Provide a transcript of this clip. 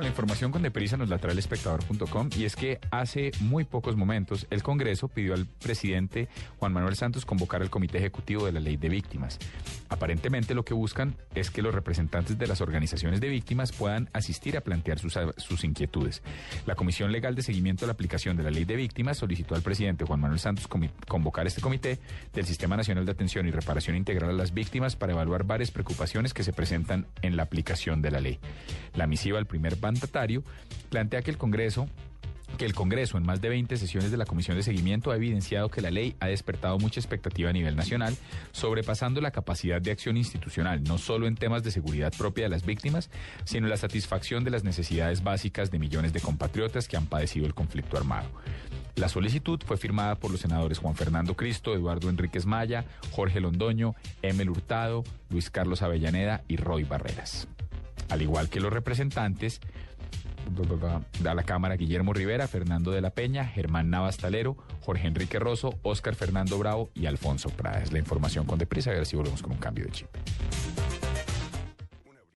La información con Deprisa nos la trae el espectador.com y es que hace muy pocos momentos el Congreso pidió al presidente Juan Manuel Santos convocar al Comité Ejecutivo de la Ley de Víctimas. Aparentemente lo que buscan es que los representantes de las organizaciones de víctimas puedan asistir a plantear sus, sus inquietudes. La Comisión Legal de Seguimiento de la Aplicación de la Ley de Víctimas solicitó al presidente Juan Manuel Santos convocar este comité del Sistema Nacional de Atención y Reparación Integral a las Víctimas para evaluar varias preocupaciones que se presentan en la aplicación de la ley. La misiva al primer mandatario plantea que el Congreso que el Congreso, en más de 20 sesiones de la Comisión de Seguimiento, ha evidenciado que la ley ha despertado mucha expectativa a nivel nacional, sobrepasando la capacidad de acción institucional, no solo en temas de seguridad propia de las víctimas, sino la satisfacción de las necesidades básicas de millones de compatriotas que han padecido el conflicto armado. La solicitud fue firmada por los senadores Juan Fernando Cristo, Eduardo Enríquez Maya, Jorge Londoño, Emel Hurtado, Luis Carlos Avellaneda y Roy Barreras al igual que los representantes de la Cámara Guillermo Rivera, Fernando de la Peña, Germán Navas Talero, Jorge Enrique Rosso, Óscar Fernando Bravo y Alfonso Prada. Es la información con deprisa, a ver si volvemos con un cambio de chip.